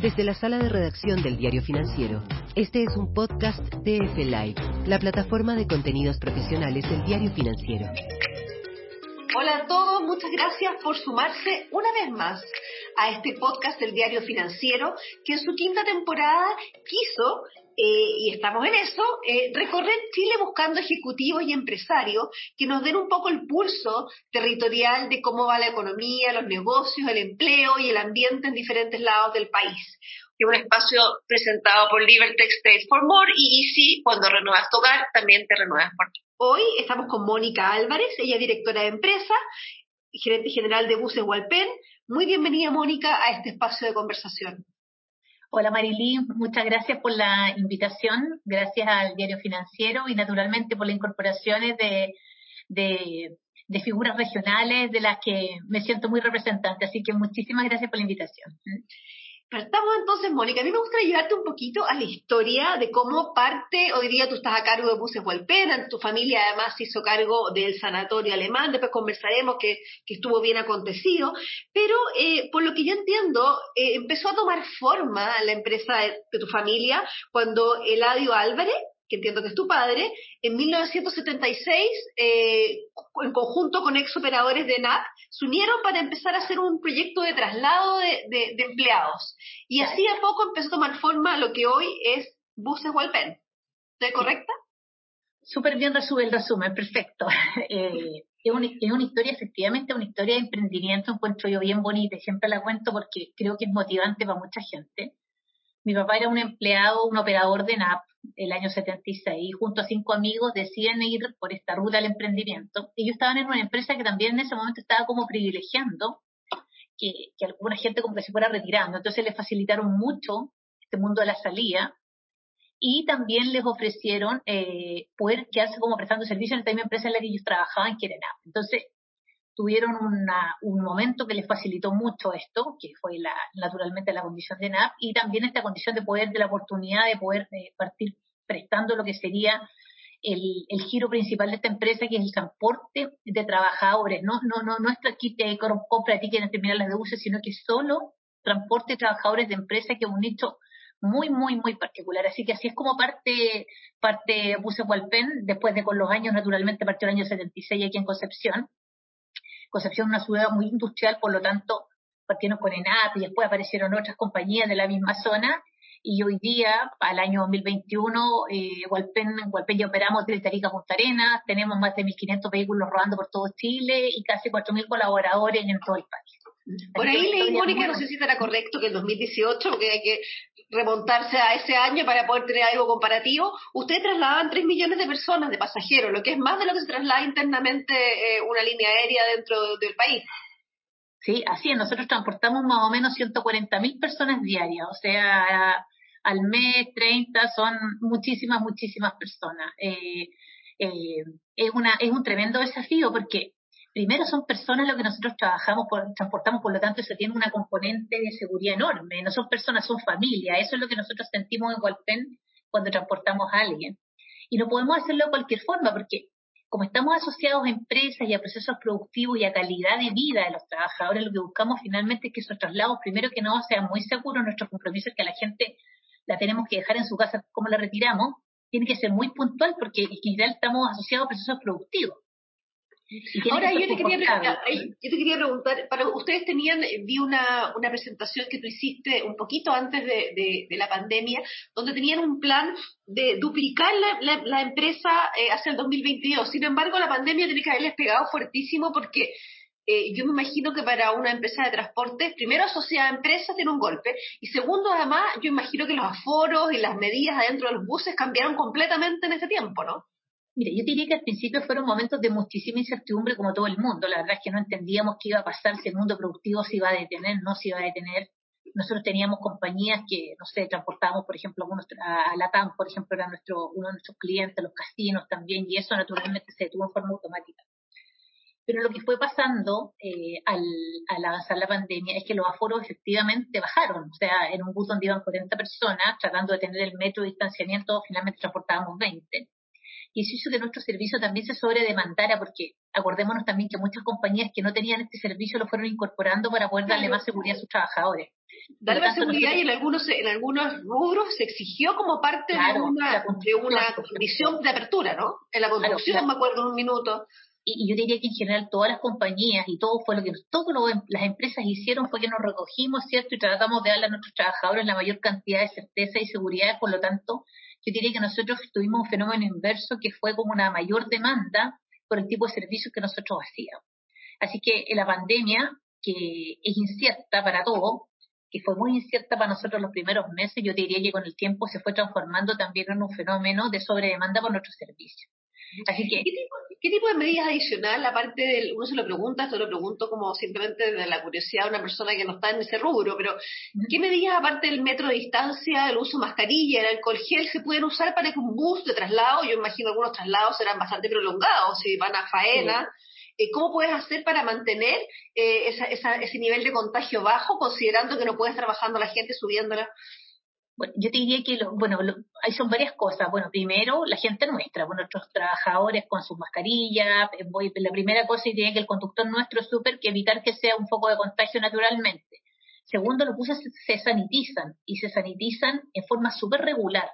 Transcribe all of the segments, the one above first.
Desde la sala de redacción del Diario Financiero, este es un podcast de F Live, la plataforma de contenidos profesionales del Diario Financiero. Hola a todos, muchas gracias por sumarse una vez más a este podcast del Diario Financiero, que en su quinta temporada quiso, eh, y estamos en eso, eh, recorrer Chile buscando ejecutivos y empresarios que nos den un poco el pulso territorial de cómo va la economía, los negocios, el empleo y el ambiente en diferentes lados del país. Es un espacio presentado por Libertech State for More y Easy, cuando renuevas tu hogar, también te renuevas por ti. Hoy estamos con Mónica Álvarez, ella es directora de empresa, gerente general de Buses Walpen, muy bienvenida, Mónica, a este espacio de conversación. Hola Marilí, muchas gracias por la invitación, gracias al Diario Financiero y naturalmente por las incorporaciones de, de, figuras regionales de las que me siento muy representante. Así que muchísimas gracias por la invitación. Partamos entonces, Mónica. A mí me gustaría llevarte un poquito a la historia de cómo parte, hoy día tú estás a cargo de Buses Walpena, tu familia además se hizo cargo del sanatorio alemán, después conversaremos que, estuvo bien acontecido, pero eh, por lo que yo entiendo, eh, empezó a tomar forma la empresa de, tu familia cuando Eladio Álvarez que entiendo que es tu padre, en 1976, eh, en conjunto con ex operadores de NAP, se unieron para empezar a hacer un proyecto de traslado de, empleados. Y así a poco empezó a tomar forma lo que hoy es Buses Walpen. ¿Estoy correcta? Súper bien resume el resumen, perfecto. Eh, es, una, es, una, historia, efectivamente, una historia de emprendimiento, encuentro yo bien bonita y siempre la cuento porque creo que es motivante para mucha gente. Mi papá era un empleado, un operador de NAP el año 76, junto a cinco amigos deciden ir por esta ruta al emprendimiento. Ellos estaban en una empresa que también en ese momento estaba como privilegiando que, alguna gente como que se fuera retirando. Entonces les facilitaron mucho este mundo de la salida y también les ofrecieron eh, poder quedarse como prestando servicio en la misma empresa en la que ellos trabajaban, que era NAP. Entonces, tuvieron un momento que les facilitó mucho esto, que fue la, naturalmente la condición de NAP, y también esta condición de poder, de la oportunidad de poder eh, partir prestando lo que sería el, giro principal de esta empresa, que es el transporte de trabajadores. No, no, no, no es que te compra a ti que terminar las deudas, sino que solo transporte de trabajadores de empresa, que es un nicho muy, muy, muy particular. Así que así es como parte, parte Buse Walpen, después de con los años, naturalmente partió el año 76 aquí en Concepción, Concepción una ciudad muy industrial, por lo tanto, partieron con ENAP y después aparecieron otras compañías de la misma zona. Y hoy día, al año 2021, eh, Hualpen ya operamos desde Tarica Punta Arenas, tenemos más de 1.500 vehículos rodando por todo Chile y casi 4.000 colaboradores en todo el país. Por ahí leí, Mónica, no sé si correcto que en 2018, porque hay que remontarse a ese año para poder tener algo comparativo, ustedes trasladaban 3 millones de personas, de pasajeros, lo que es más de lo que se traslada internamente eh, una línea aérea dentro del país. Sí, así es. Nosotros transportamos más o menos 140 mil personas diarias, o sea, al mes 30 son muchísimas, muchísimas personas. Eh, eh, es, una, es un tremendo desafío porque primero son personas lo que nosotros trabajamos, por, transportamos, por lo tanto eso tiene una componente de seguridad enorme, no son personas, son familia, eso es lo que nosotros sentimos en Walpen cuando transportamos a alguien. Y no podemos hacerlo de cualquier forma, porque como estamos asociados a empresas y a procesos productivos y a calidad de vida de los trabajadores, lo que buscamos finalmente es que esos traslados, primero que no, sean muy seguros, nuestro compromiso es que a la gente la tenemos que dejar en su casa como la retiramos, tiene que ser muy puntual porque en general estamos asociados a procesos productivos. Ahora yo te, quería preguntar, yo te quería preguntar, para ustedes tenían, eh, vi una, una presentación que tú hiciste un poquito antes de, de, la pandemia, donde tenían un plan de duplicar la, la, empresa eh, hacia el 2022. Sin embargo, la pandemia tiene que haberles pegado fuertísimo porque eh, yo me imagino que para una empresa de transporte, primero asociada a empresas tiene un golpe, y segundo, además, yo imagino que los aforos y las medidas adentro de los buses cambiaron completamente en ese tiempo, ¿no? Mire, yo diría que al principio fueron momentos de muchísima incertidumbre como todo el mundo. La verdad es que no entendíamos qué iba a pasar, si el mundo productivo se iba a detener, no se iba a detener. Nosotros teníamos compañías que, no sé, transportábamos, por ejemplo, a la TAM, por ejemplo, era nuestro, uno de nuestros clientes, los casinos también, y eso naturalmente se detuvo en forma automática. Pero lo que fue pasando eh, al, al, avanzar la pandemia es que los aforos efectivamente bajaron. O sea, en un bus donde iban 40 personas, tratando de tener el metro de distanciamiento, finalmente transportábamos 20 y eso hizo que nuestro servicio también se sobredemandara, porque acordémonos también que muchas compañías que no tenían este servicio lo fueron incorporando para poder darle más seguridad a sus trabajadores. Darle más seguridad y en algunos, en algunos rubros se exigió como parte de una, de una condición de apertura, ¿no? En la construcción, me acuerdo, en un minuto y, yo diría que en general todas las compañías y todo fue lo que todas las empresas hicieron fue que nos recogimos, ¿cierto? Y tratamos de darle a nuestros trabajadores la mayor cantidad de certeza y seguridad, por lo tanto, yo diría que nosotros tuvimos un fenómeno inverso que fue como una mayor demanda por el tipo de servicios que nosotros hacíamos. Así que la pandemia, que es incierta para todos, que fue muy incierta para nosotros los primeros meses, yo diría que con el tiempo se fue transformando también en un fenómeno de sobredemanda por nuestros servicios. Así que, ¿Qué tipo, de medidas adicional, aparte del, uno se lo pregunta, esto lo pregunto como simplemente de la curiosidad de una persona que no está en ese rubro, pero ¿qué medidas aparte del metro de distancia, el uso de mascarilla, el alcohol gel, se pueden usar para que un bus de traslado, yo imagino algunos traslados serán bastante prolongados, si van a faena, eh, ¿cómo puedes hacer para mantener eh, ese nivel de contagio bajo, considerando que no puedes estar bajando a la gente, subiéndola? Bueno, yo te diría que, lo, bueno, hay son varias cosas. Bueno, primero, la gente nuestra, bueno, nuestros trabajadores con sus mascarillas. Eh, la primera cosa diría que el conductor nuestro es súper que evitar que sea un foco de contagio naturalmente. Segundo, los buses se sanitizan y se sanitizan en forma súper regular.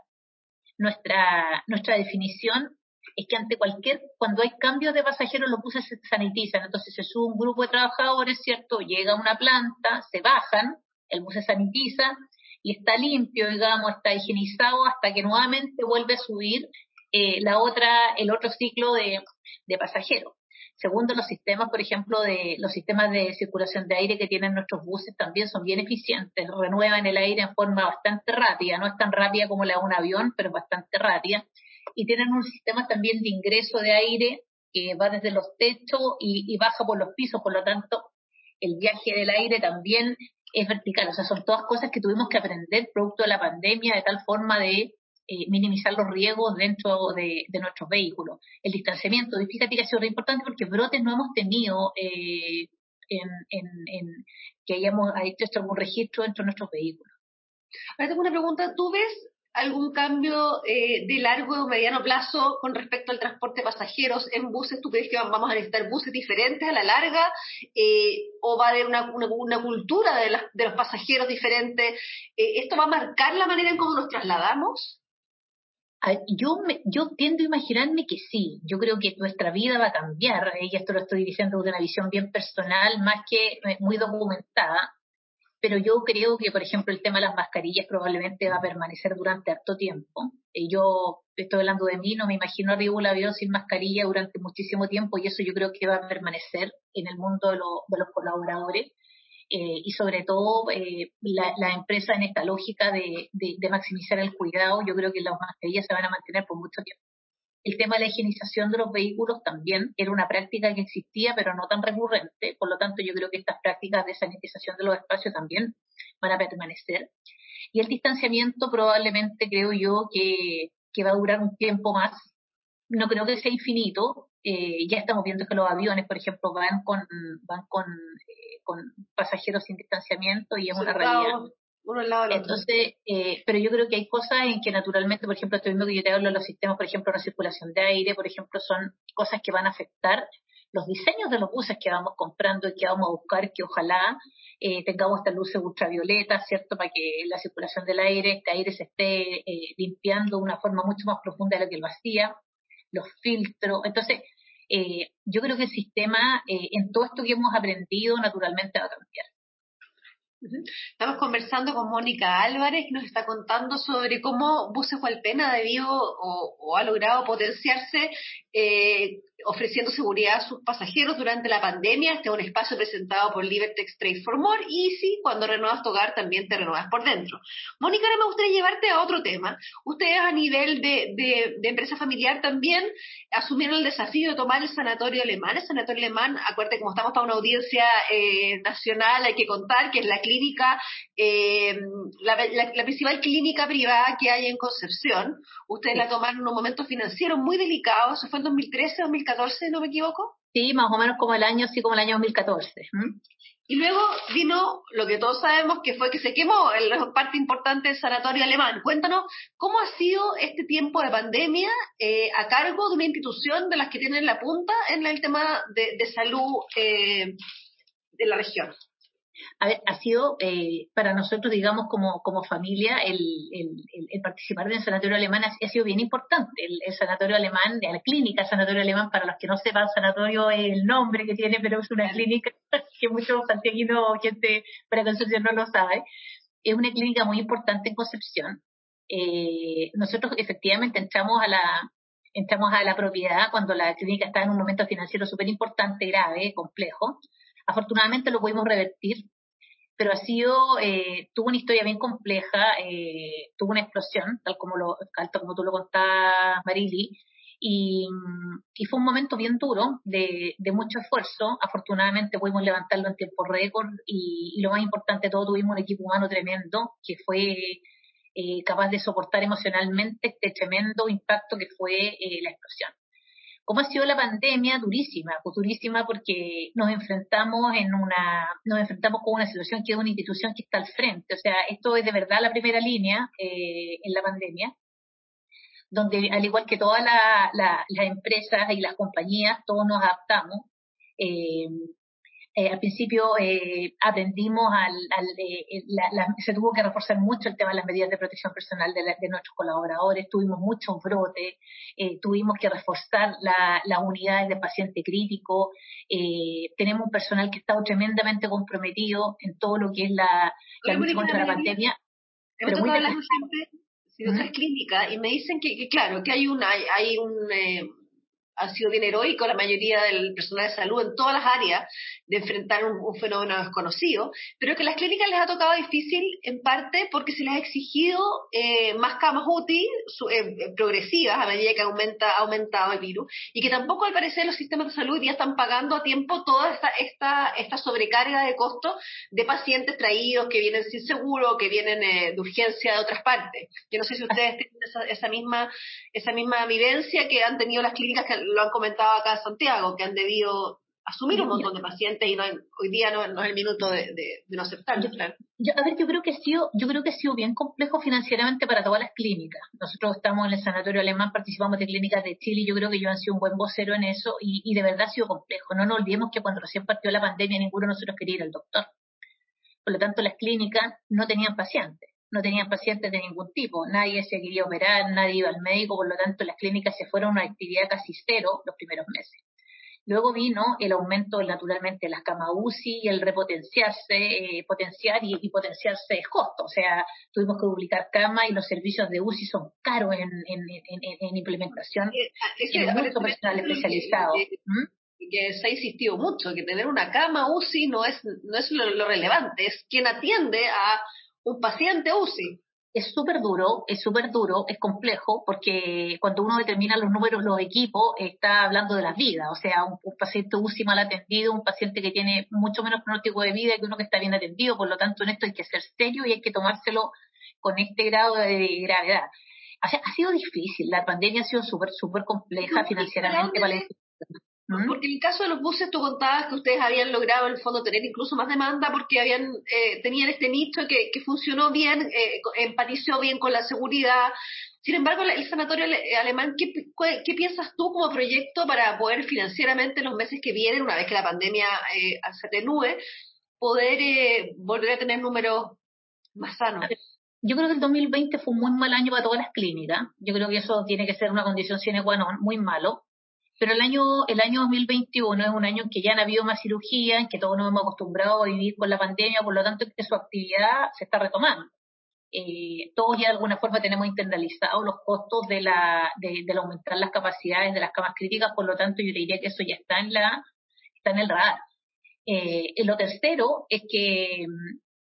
Nuestra, nuestra definición es que ante cualquier, cuando hay cambios de pasajeros, los buses se sanitizan. Entonces se sube un grupo de trabajadores, ¿cierto? Llega a una planta, se bajan, el bus se sanitiza, y está limpio, digamos, está higienizado hasta que nuevamente vuelve a subir eh, la otra, el otro ciclo de, pasajeros. Segundo, los sistemas, por ejemplo, de los sistemas de circulación de aire que tienen nuestros buses también son bien eficientes, renuevan el aire en forma bastante rápida, no es tan rápida como la de un avión, pero bastante rápida. Y tienen un sistema también de ingreso de aire que va desde los techos y, y baja por los pisos, por lo tanto, el viaje del aire también es vertical. O sea, son todas cosas que tuvimos que aprender producto de la pandemia de tal forma de eh, minimizar los riesgos dentro de, nuestros vehículos. El distanciamiento, fíjate que ha sido importante porque brotes no hemos tenido eh, en, en, que hayamos hecho algún registro dentro de nuestros vehículos. Ahora tengo una pregunta. ¿Tú ves algún cambio eh, de largo o mediano plazo con respecto al transporte de pasajeros en buses? ¿Tú crees que vamos a necesitar buses diferentes a la larga? Eh, ¿O va a haber una, cultura de, de, los pasajeros diferente? Eh, ¿Esto va a marcar la manera en cómo nos trasladamos? Yo, yo tiendo a imaginarme que sí. Yo creo que nuestra vida va a cambiar, y esto lo estoy diciendo de una visión bien personal, más que muy documentada pero yo creo que, por ejemplo, el tema de las mascarillas probablemente va a permanecer durante harto tiempo. Y yo estoy hablando de mí, no me imagino arriba un avión sin mascarilla durante muchísimo tiempo y eso yo creo que va a permanecer en el mundo de, los colaboradores. Eh, y sobre todo eh, la, empresa en esta lógica de maximizar el cuidado, yo creo que las mascarillas se van a mantener por mucho tiempo. El tema de la higienización de los vehículos también era una práctica que existía, pero no tan recurrente. Por lo tanto, yo creo que estas prácticas de sanitización de los espacios también van a permanecer. Y el distanciamiento probablemente creo yo que, va a durar un tiempo más. No creo que sea infinito. Eh, ya estamos viendo que los aviones, por ejemplo, van con, van con, eh, con pasajeros sin distanciamiento y es una realidad. Entonces, eh, pero yo creo que hay cosas en que naturalmente, por ejemplo, estoy viendo que yo te hablo de los sistemas, por ejemplo, la circulación de aire, por ejemplo, son cosas que van a afectar los diseños de los buses que vamos comprando y que vamos a buscar que ojalá eh, tengamos estas luces ultravioletas, ¿cierto? Para que la circulación del aire, este aire se esté eh, limpiando de una forma mucho más profunda de la que lo hacía, los filtros. Entonces, eh, yo creo que el sistema, eh, en todo esto que hemos aprendido, naturalmente va a cambiar. Estamos conversando con Mónica Álvarez, que nos está contando sobre cómo Buses Hualpena ha debido o, ha logrado potenciarse eh, ofreciendo seguridad a sus pasajeros durante la pandemia. Este es un espacio presentado por Libertex Trade for More y sí, cuando renuevas tu hogar también te renuevas por dentro. Mónica, ahora me gustaría llevarte a otro tema. Ustedes a nivel de, empresa familiar también asumieron el desafío de tomar el sanatorio alemán. El sanatorio alemán, acuérdate, como estamos para una audiencia eh, nacional, hay que contar que es la clínica, eh, la, principal clínica privada que hay en Concepción. Ustedes la tomaron en un momento financiero muy delicado, eso fue en 2013, 2014 no me equivoco. Sí, más o menos como el año, sí, como el año 2014. Y luego vino lo que todos sabemos que fue que se quemó la parte importante del sanatorio alemán. Cuéntanos cómo ha sido este tiempo de pandemia eh, a cargo de una institución de las que tienen la punta en el tema de, salud eh, de la región. A ver, ha sido eh, para nosotros, digamos, como, familia, el, el, participar en el sanatorio alemán ha, sido bien importante. El, sanatorio alemán, la clínica sanatorio alemán, para los que no sepan, sanatorio es el nombre que tiene, pero es una clínica que muchos santiaguinos, gente para Concepción no lo sabe. Es una clínica muy importante en Concepción. Eh, nosotros efectivamente entramos a la, entramos a la propiedad cuando la clínica está en un momento financiero súper importante, grave, complejo. Afortunadamente lo pudimos revertir, pero ha sido, eh, tuvo una historia bien compleja, eh, tuvo una explosión, tal como, lo, tal como tú lo contabas, Marili, y, fue un momento bien duro, de, de, mucho esfuerzo. Afortunadamente pudimos levantarlo en tiempo récord y, lo más importante, todo tuvimos un equipo humano tremendo que fue eh, capaz de soportar emocionalmente este tremendo impacto que fue eh, la explosión. ¿Cómo ha sido la pandemia? Durísima, pues durísima porque nos enfrentamos en una, nos enfrentamos con una situación que es una institución que está al frente. O sea, esto es de verdad la primera línea eh, en la pandemia, donde al igual que todas las empresas y las compañías, todos nos adaptamos. Eh, eh, al principio eh, aprendimos al, eh, se tuvo que reforzar mucho el tema de las medidas de protección personal de, nuestros colaboradores, tuvimos muchos brotes, tuvimos que reforzar las unidades de paciente crítico, tenemos un personal que está tremendamente comprometido en todo lo que es la, lucha contra la pandemia. Pero muy la gente, clínicas y me dicen que, claro, que hay, una, hay un ha sido bien heroico la mayoría del personal de salud en todas las áreas de enfrentar un, fenómeno desconocido, pero que las clínicas les ha tocado difícil en parte porque se les ha exigido eh, más camas útiles eh, eh, progresivas a medida que aumenta, ha aumentado el virus y que tampoco al parecer los sistemas de salud ya están pagando a tiempo toda esta, esta, esta sobrecarga de costos de pacientes traídos que vienen sin seguro, que vienen de urgencia de otras partes. Yo no sé si ustedes tienen esa, esa, misma, esa misma vivencia que han tenido las clínicas que lo han comentado acá en Santiago, que han debido asumir un montón de pacientes y hoy día no, es el minuto de, no aceptarlo. Yo, a ver, yo creo que ha sido, yo creo que ha sido bien complejo financieramente para todas las clínicas. Nosotros estamos en el sanatorio alemán, participamos de clínicas de Chile y yo creo que yo han sido un buen vocero en eso y, y de verdad ha sido complejo. No nos olvidemos que cuando recién partió la pandemia ninguno de nosotros quería ir al doctor. Por lo tanto, las clínicas no tenían pacientes no tenían pacientes de ningún tipo, nadie se quería operar, nadie iba al médico, por lo tanto las clínicas se fueron a una actividad casi cero los primeros meses. Luego vino el aumento naturalmente de las camas UCI y el repotenciarse, eh, potenciar y, potenciarse es costo. O sea, tuvimos que duplicar camas y los servicios de UCI son caros en, en, implementación. Mucho personal especializado. Que, se ha insistido mucho, que tener una cama UCI no es, no es lo relevante, es quien atiende a un paciente UCI. Es súper duro, es súper duro, es complejo, porque cuando uno determina los números, los equipos, está hablando de las vidas. O sea, un, paciente UCI mal atendido, un paciente que tiene mucho menos pronóstico de vida que uno que está bien atendido. Por lo tanto, en esto hay que ser serio y hay que tomárselo con este grado de gravedad. O sea, ha sido difícil, la pandemia ha sido súper, súper compleja financieramente para la porque en el caso de los buses tú contabas que ustedes habían logrado en el fondo tener incluso más demanda porque habían eh, tenían este nicho que, que funcionó bien, eh, empatizó bien con la seguridad. Sin embargo, el sanatorio alemán, ¿qué, ¿qué, piensas tú como proyecto para poder financieramente en los meses que vienen, una vez que la pandemia eh, se atenúe, poder eh, volver a tener números más sanos? Yo creo que el 2020 fue un muy mal año para todas las clínicas. Yo creo que eso tiene que ser una condición sine qua non, muy malo. Pero el año, el año 2021 es un año en que ya han habido más cirugía, en que todos nos hemos acostumbrado a vivir con la pandemia, por lo tanto que su actividad se está retomando. Eh, todos ya de alguna forma tenemos internalizados los costos de, la, de, de aumentar las capacidades de las camas críticas, por lo tanto yo diría que eso ya está en la está en el radar. Eh, lo tercero es que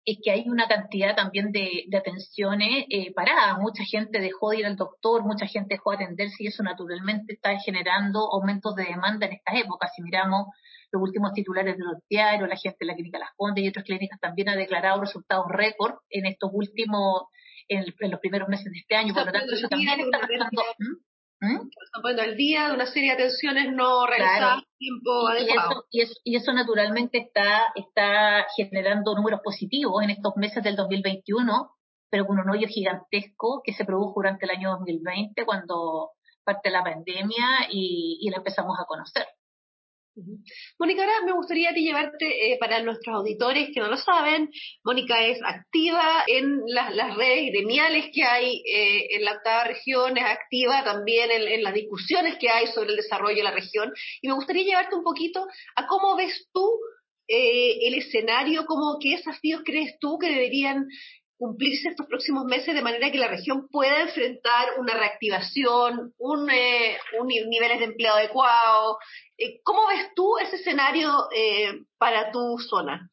es que hay una cantidad también de, atenciones eh, paradas. Mucha gente dejó de ir al doctor, mucha gente dejó de atenderse y eso naturalmente está generando aumentos de demanda en estas épocas. Si miramos los últimos titulares de los diarios, la gente de la clínica Las Condes y otras clínicas también ha declarado resultados récord en estos últimos, en, los primeros meses de este año. Por lo tanto, eso también está pasando. ¿Mm? Poniendo al día de una serie de atenciones no realizadas tiempo y, adecuado. Y eso, y, eso, naturalmente está, está generando números positivos en estos meses del 2021, pero con un hoyo gigantesco que se produjo durante el año 2020 cuando parte la pandemia y, y la empezamos a conocer. Mónica, ahora me gustaría llevarte eh, para nuestros auditores que no lo saben. Mónica es activa en las, redes gremiales que hay eh, en la octava región, es activa también en, las discusiones que hay sobre el desarrollo de la región. Y me gustaría llevarte un poquito a cómo ves tú eh, el escenario, cómo, qué desafíos crees tú que deberían cumplirse estos próximos meses de manera que la región pueda enfrentar una reactivación, un, eh, niveles de empleo adecuado. Eh, ¿Cómo ves tú ese escenario eh, para tu zona?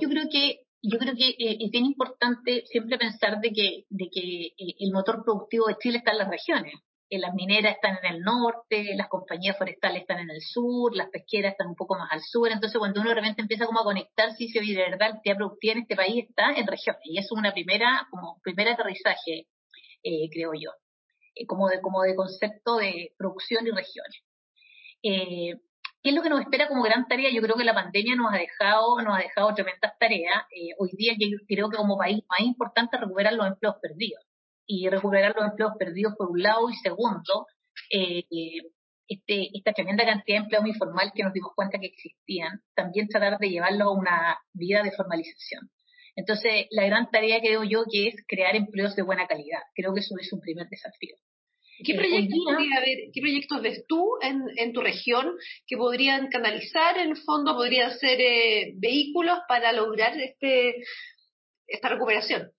yo creo que yo creo que es bien importante siempre pensar de que de que el motor productivo de Chile está en las regiones las mineras están en el norte, las compañías forestales están en el sur, las pesqueras están un poco más al sur, entonces cuando uno de repente empieza como a conectarse y se ve de verdad la actividad productiva en este país está en regiones, y es una primera, como primer aterrizaje, eh, creo yo, eh, como, de, como de concepto de producción y regiones. Eh, ¿Qué es lo que nos espera como gran tarea? Yo creo que la pandemia nos ha dejado, nos ha dejado tremendas tareas. hoy día yo creo que como país más importante recuperar los empleos perdidos y recuperar los empleos perdidos por un lado y segundo, eh, este, esta tremenda cantidad de empleo informal que nos dimos cuenta que existían, también tratar de llevarlo a una vida de formalización. Entonces, la gran tarea que veo yo que es crear empleos de buena calidad. Creo que eso es un primer desafío. ¿Qué proyectos, ¿qué proyectos ves tú en, en, tu región que podrían canalizar, en el fondo, podrían ser eh, vehículos para lograr este, esta recuperación?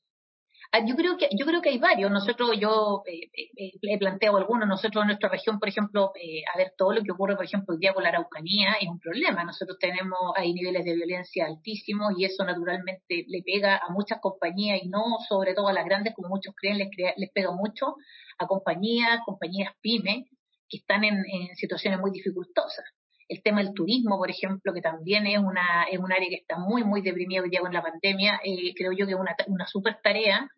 Ah, yo creo que yo creo que hay varios. Nosotros, yo eh, eh, he planteado algunos. Nosotros en nuestra región, por ejemplo, eh, a ver todo lo que ocurre, por ejemplo, el día con la Araucanía es un problema. Nosotros tenemos hay niveles de violencia altísimos y eso naturalmente le pega a muchas compañías y no sobre todo a las grandes como muchos creen les, les pega mucho a compañías, compañías pyme que están en, en situaciones muy dificultosas el tema del turismo, por ejemplo, que también es una es un área que está muy, muy deprimida hoy día con la pandemia, eh, creo yo que es una, una super tarea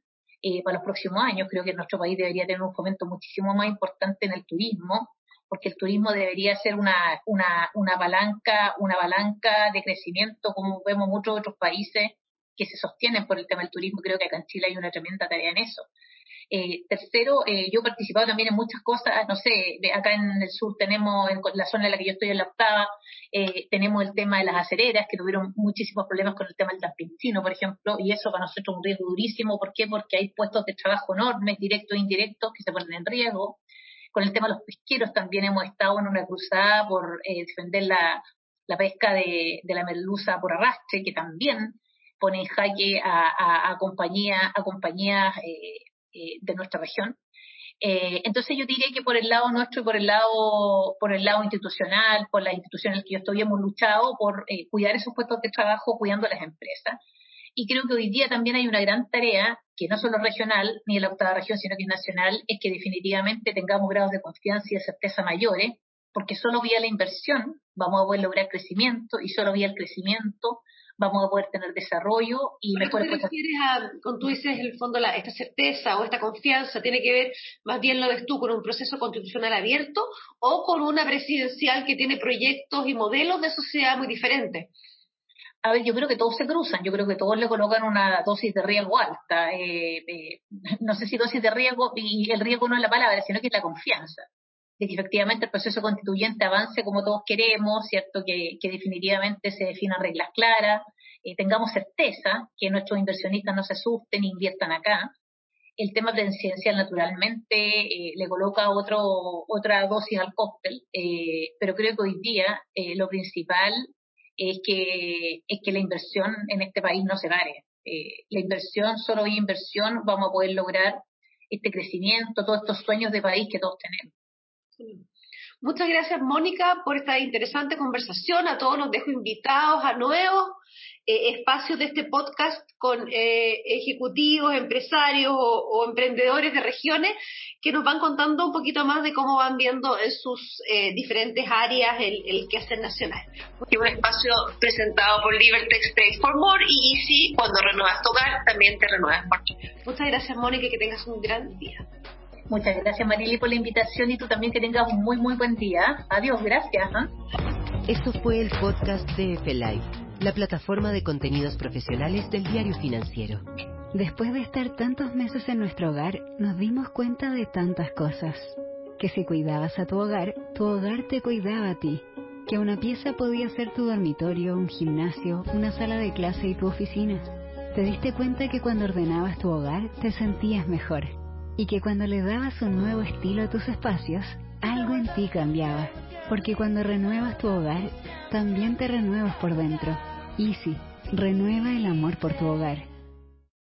eh, para los próximos años. Creo que nuestro país debería tener un fomento muchísimo más importante en el turismo, porque el turismo debería ser una, una, una palanca, una palanca de crecimiento, como vemos muchos otros países que se sostienen por el tema del turismo. Creo que acá en Chile hay una tremenda tarea en eso. Eh, tercero, eh, yo he participado también en muchas cosas, no sé, acá en el sur tenemos, en la zona en la que yo estoy en la octava, eh, tenemos el tema de las acereras, que tuvieron muchísimos problemas con el tema del dumping por ejemplo, y eso para nosotros es un riesgo durísimo. ¿Por qué? Porque hay puestos de trabajo enormes, directos e indirectos, que se ponen en riesgo. Con el tema de los pesqueros también hemos estado en una cruzada por eh, defender la, pesca de, la merluza por arrastre, que también pone en jaque a, a, a compañías a compañías eh, eh, de nuestra región. Eh, entonces yo diría que por el lado nuestro y por el lado, por el lado institucional, por las instituciones que yo estoy, hemos luchado por eh, cuidar esos puestos de trabajo, cuidando a las empresas. Y creo que hoy día también hay una gran tarea, que no solo regional, ni de la octava región, sino que nacional, es que definitivamente tengamos grados de confianza y de certeza mayores, porque solo vía la inversión vamos a poder lograr crecimiento y solo vía el crecimiento vamos a poder tener desarrollo y mejores ¿Qué te refieres a, cuando tú dices, el fondo, la, esta certeza o esta confianza, tiene que ver, más bien lo ves tú, con un proceso constitucional abierto o con una presidencial que tiene proyectos y modelos de sociedad muy diferentes? A ver, yo creo que todos se cruzan, yo creo que todos le colocan una dosis de riesgo alta. Eh, eh, no sé si dosis de riesgo, y el riesgo no es la palabra, sino que es la confianza de que efectivamente el proceso constituyente avance como todos queremos, ¿cierto? Que, definitivamente se definan reglas claras, eh, tengamos certeza que nuestros inversionistas no se asusten e inviertan acá. El tema presidencial naturalmente eh, le coloca otro, otra dosis al cóctel, eh, pero creo que hoy día lo principal es que, es que la inversión en este país no se pare. la inversión, solo hay inversión, vamos a poder lograr este crecimiento, todos estos sueños de país que todos tenemos. Muchas gracias, Mónica, por esta interesante conversación. A todos los dejo invitados a nuevos eh, espacios de este podcast con eh, ejecutivos, empresarios o, emprendedores de regiones que nos van contando un poquito más de cómo van viendo en sus eh, diferentes áreas el, el quehacer nacional. Y un espacio presentado por Libertex Stay for More y Easy, cuando renuevas tu hogar, también te renuevas por Muchas gracias, Mónica, y que tengas un gran día. Muchas gracias Marili por la invitación y tú también que tengas un muy muy buen día. Adiós, gracias. ¿ah? Esto fue el podcast de Live, la plataforma de contenidos profesionales del diario financiero. Después de estar tantos meses en nuestro hogar, nos dimos cuenta de tantas cosas. Que si cuidabas a tu hogar, tu hogar te cuidaba a ti. Que una pieza podía ser tu dormitorio, un gimnasio, una sala de clase y tu oficina. Te diste cuenta que cuando ordenabas tu hogar te sentías mejor y que cuando le dabas un nuevo estilo a tus espacios, algo en ti cambiaba. Porque cuando renuevas tu hogar, también te renuevas por dentro. Easy, renueva el amor por tu hogar.